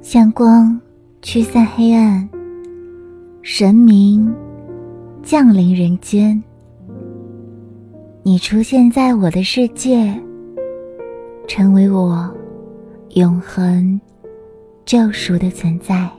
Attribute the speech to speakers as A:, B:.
A: 像光驱散黑暗神明降临人间。你出现在我的世界成为我永恒救赎的存在。